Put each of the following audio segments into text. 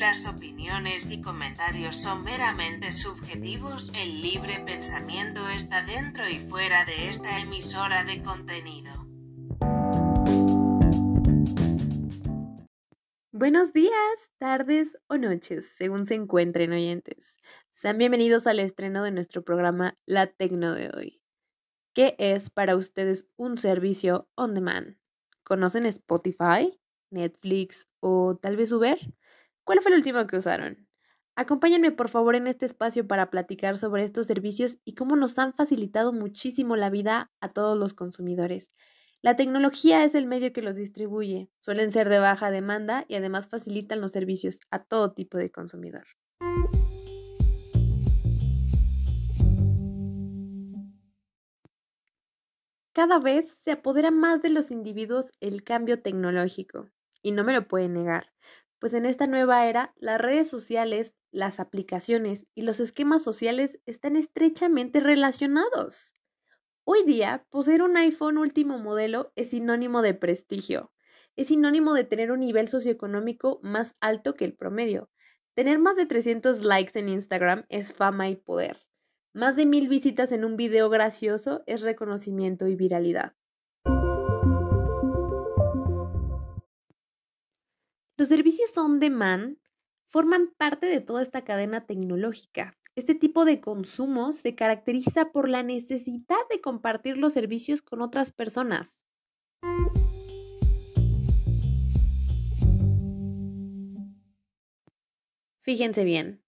las opiniones y comentarios son meramente subjetivos, el libre pensamiento está dentro y fuera de esta emisora de contenido. Buenos días, tardes o noches, según se encuentren oyentes. Sean bienvenidos al estreno de nuestro programa La Tecno de hoy, que es para ustedes un servicio on demand. ¿Conocen Spotify, Netflix o tal vez Uber? ¿Cuál fue el último que usaron? Acompáñenme por favor en este espacio para platicar sobre estos servicios y cómo nos han facilitado muchísimo la vida a todos los consumidores. La tecnología es el medio que los distribuye, suelen ser de baja demanda y además facilitan los servicios a todo tipo de consumidor. Cada vez se apodera más de los individuos el cambio tecnológico, y no me lo pueden negar, pues en esta nueva era las redes sociales, las aplicaciones y los esquemas sociales están estrechamente relacionados. Hoy día, poseer un iPhone último modelo es sinónimo de prestigio, es sinónimo de tener un nivel socioeconómico más alto que el promedio. Tener más de 300 likes en Instagram es fama y poder. Más de mil visitas en un video gracioso es reconocimiento y viralidad. Los servicios on demand forman parte de toda esta cadena tecnológica este tipo de consumo se caracteriza por la necesidad de compartir los servicios con otras personas. Fíjense bien,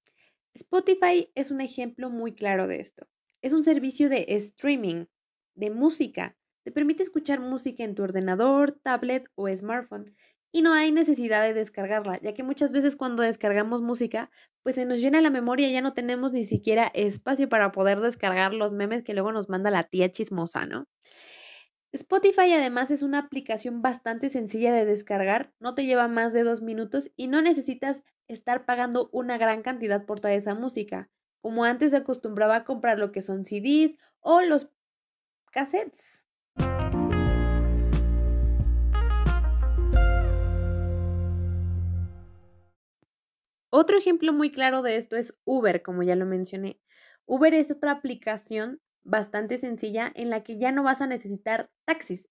Spotify es un ejemplo muy claro de esto. Es un servicio de streaming, de música. Te permite escuchar música en tu ordenador, tablet o smartphone y no hay necesidad de descargarla, ya que muchas veces cuando descargamos música, pues se nos llena la memoria y ya no tenemos ni siquiera espacio para poder descargar los memes que luego nos manda la tía chismosa, ¿no? Spotify además es una aplicación bastante sencilla de descargar, no te lleva más de dos minutos y no necesitas estar pagando una gran cantidad por toda esa música, como antes se acostumbraba a comprar lo que son CDs o los cassettes. Otro ejemplo muy claro de esto es Uber, como ya lo mencioné. Uber es otra aplicación bastante sencilla en la que ya no vas a necesitar taxis.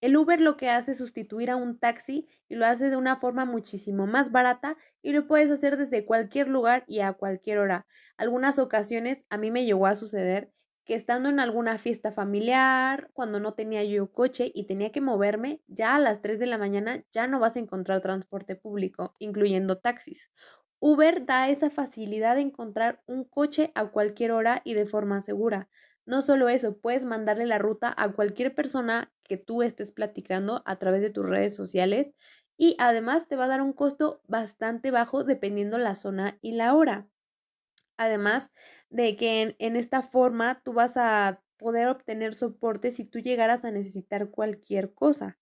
El Uber lo que hace es sustituir a un taxi y lo hace de una forma muchísimo más barata y lo puedes hacer desde cualquier lugar y a cualquier hora. Algunas ocasiones a mí me llegó a suceder que estando en alguna fiesta familiar, cuando no tenía yo coche y tenía que moverme, ya a las 3 de la mañana ya no vas a encontrar transporte público, incluyendo taxis. Uber da esa facilidad de encontrar un coche a cualquier hora y de forma segura. No solo eso, puedes mandarle la ruta a cualquier persona que tú estés platicando a través de tus redes sociales y además te va a dar un costo bastante bajo dependiendo la zona y la hora. Además de que en, en esta forma tú vas a poder obtener soporte si tú llegaras a necesitar cualquier cosa.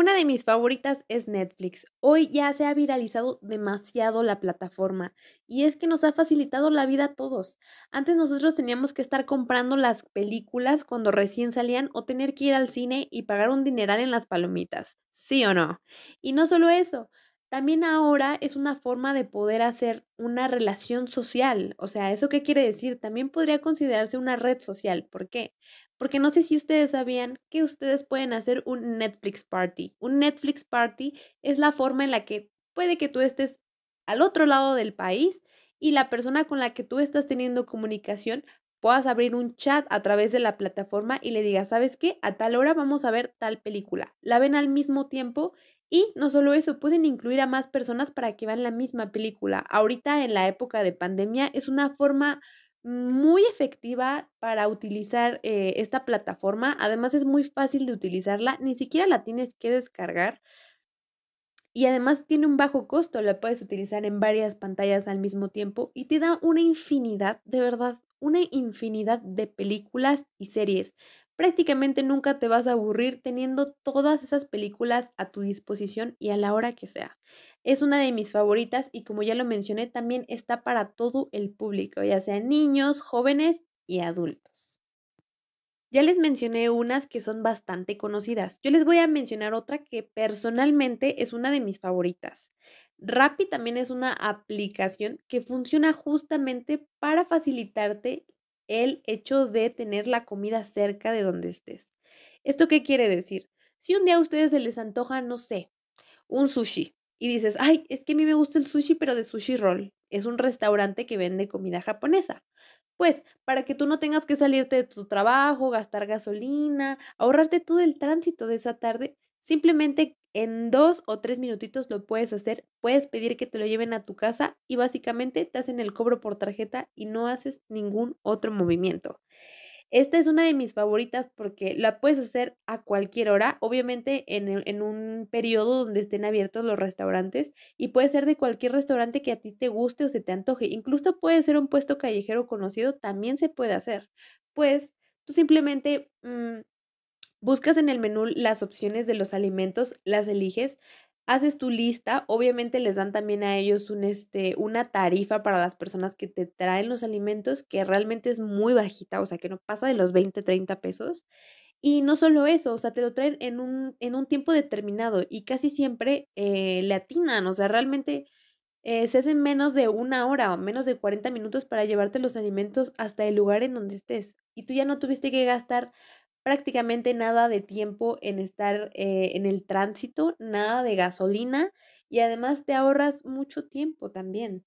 Una de mis favoritas es Netflix. Hoy ya se ha viralizado demasiado la plataforma y es que nos ha facilitado la vida a todos. Antes nosotros teníamos que estar comprando las películas cuando recién salían o tener que ir al cine y pagar un dineral en las palomitas. ¿Sí o no? Y no solo eso, también ahora es una forma de poder hacer una relación social. O sea, ¿eso qué quiere decir? También podría considerarse una red social. ¿Por qué? Porque no sé si ustedes sabían que ustedes pueden hacer un Netflix Party. Un Netflix Party es la forma en la que puede que tú estés al otro lado del país y la persona con la que tú estás teniendo comunicación puedas abrir un chat a través de la plataforma y le digas, ¿sabes qué? A tal hora vamos a ver tal película. La ven al mismo tiempo y no solo eso, pueden incluir a más personas para que vean la misma película. Ahorita en la época de pandemia es una forma muy efectiva para utilizar eh, esta plataforma. Además es muy fácil de utilizarla, ni siquiera la tienes que descargar. Y además tiene un bajo costo, la puedes utilizar en varias pantallas al mismo tiempo y te da una infinidad, de verdad, una infinidad de películas y series prácticamente nunca te vas a aburrir teniendo todas esas películas a tu disposición y a la hora que sea. Es una de mis favoritas y como ya lo mencioné, también está para todo el público, ya sean niños, jóvenes y adultos. Ya les mencioné unas que son bastante conocidas. Yo les voy a mencionar otra que personalmente es una de mis favoritas. Rappi también es una aplicación que funciona justamente para facilitarte el hecho de tener la comida cerca de donde estés. ¿Esto qué quiere decir? Si un día a ustedes se les antoja, no sé, un sushi y dices, ay, es que a mí me gusta el sushi, pero de sushi roll. Es un restaurante que vende comida japonesa. Pues, para que tú no tengas que salirte de tu trabajo, gastar gasolina, ahorrarte todo el tránsito de esa tarde, simplemente en dos o tres minutitos lo puedes hacer. Puedes pedir que te lo lleven a tu casa y básicamente te hacen el cobro por tarjeta y no haces ningún otro movimiento. Esta es una de mis favoritas porque la puedes hacer a cualquier hora, obviamente en, en, un periodo donde estén abiertos los restaurantes y puede ser de cualquier restaurante que a ti te guste o se te antoje. Incluso puede ser un puesto callejero conocido, también se puede hacer. Pues tú simplemente mmm, buscas en el menú las opciones de los alimentos, las eliges, haces tu lista, obviamente les dan también a ellos este, una tarifa para las personas que te traen los alimentos que realmente es muy bajita, o sea, que no pasa de los 20, 30 pesos. Y no solo eso, o sea, te lo traen en un, en un tiempo determinado y casi siempre eh, le atinan, o sea, realmente eh, se hacen menos de una hora o menos de 40 minutos para llevarte los alimentos hasta el lugar en donde estés. Y tú ya no tuviste que gastar prácticamente nada de tiempo en estar eh, en el tránsito, nada de gasolina y además te ahorras mucho tiempo también.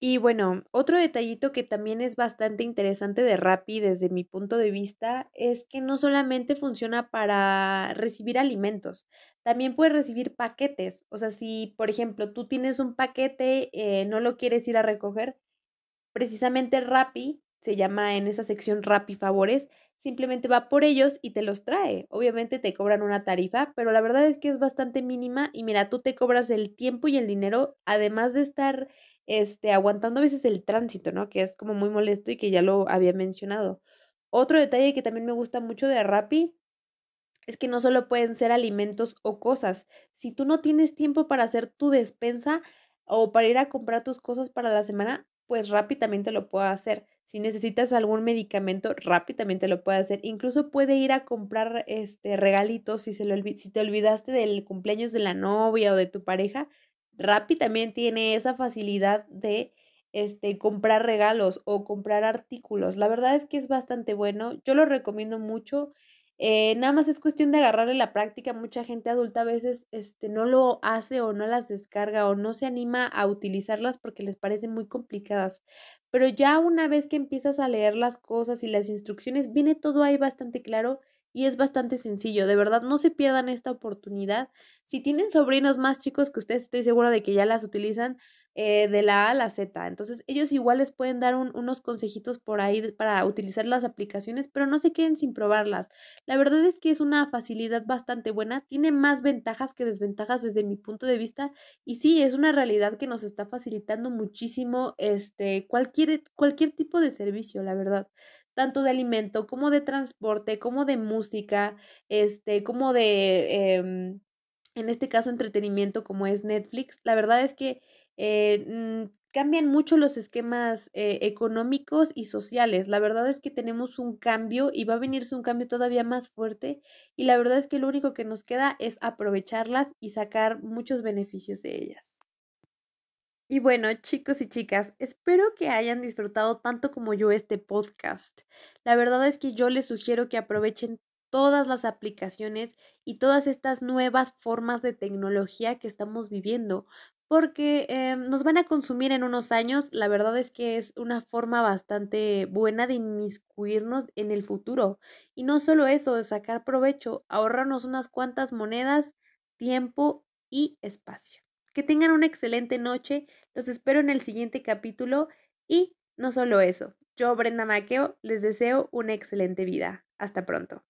Y bueno, otro detallito que también es bastante interesante de Rappi desde mi punto de vista es que no solamente funciona para recibir alimentos, también puedes recibir paquetes. O sea, si por ejemplo tú tienes un paquete, eh, no lo quieres ir a recoger, precisamente Rappi se llama en esa sección Rappi Favores, simplemente va por ellos y te los trae. Obviamente te cobran una tarifa, pero la verdad es que es bastante mínima y mira, tú te cobras el tiempo y el dinero, además de estar este, aguantando a veces el tránsito, ¿no? Que es como muy molesto y que ya lo había mencionado. Otro detalle que también me gusta mucho de Rappi es que no solo pueden ser alimentos o cosas. Si tú no tienes tiempo para hacer tu despensa o para ir a comprar tus cosas para la semana, pues rápidamente lo puede hacer. Si necesitas algún medicamento, rápidamente lo puede hacer. Incluso puede ir a comprar este regalitos si, se si te olvidaste del cumpleaños de la novia o de tu pareja. También tiene esa facilidad de este, comprar regalos o comprar artículos. La verdad es que es bastante bueno. Yo lo recomiendo mucho. Eh, nada más es cuestión de agarrarle la práctica. Mucha gente adulta a veces este, no lo hace o no las descarga o no se anima a utilizarlas porque les parecen muy complicadas. Pero ya una vez que empiezas a leer las cosas y las instrucciones, viene todo ahí bastante claro y es bastante sencillo. De verdad, no se pierdan esta oportunidad. Si tienen sobrinos más chicos que ustedes, estoy segura de que ya las utilizan, eh, de la A a la Z. Entonces ellos igual les pueden dar unos consejitos por ahí para utilizar las aplicaciones, pero no se queden sin probarlas. La verdad es que es una facilidad bastante buena, tiene más ventajas que desventajas desde mi punto de vista y sí, es una realidad que nos está facilitando muchísimo este, cualquier, cualquier tipo de servicio, la verdad tanto de alimento como de transporte, como de música, este, como de, em, en este caso, entretenimiento como es Netflix. La verdad es que eh, cambian mucho los esquemas eh, económicos y sociales. La verdad es que tenemos un cambio y va a venirse un cambio todavía más fuerte y la verdad es que lo único que nos queda es aprovecharlas y sacar muchos beneficios de ellas. Y bueno, chicos y chicas, espero que hayan disfrutado tanto como yo este podcast. La verdad es que yo les sugiero que aprovechen todas las aplicaciones y todas estas nuevas formas de tecnología que estamos viviendo, porque eh, nos van a consumir en unos años. La verdad es que es una forma bastante buena de inmiscuirnos en el futuro. Y no solo eso, de sacar provecho, ahorrarnos unas cuantas monedas, tiempo y espacio. Que tengan una excelente noche. Los espero en el siguiente capítulo. Y no solo eso, yo, Brenda Maqueo, les deseo una excelente vida. Hasta pronto.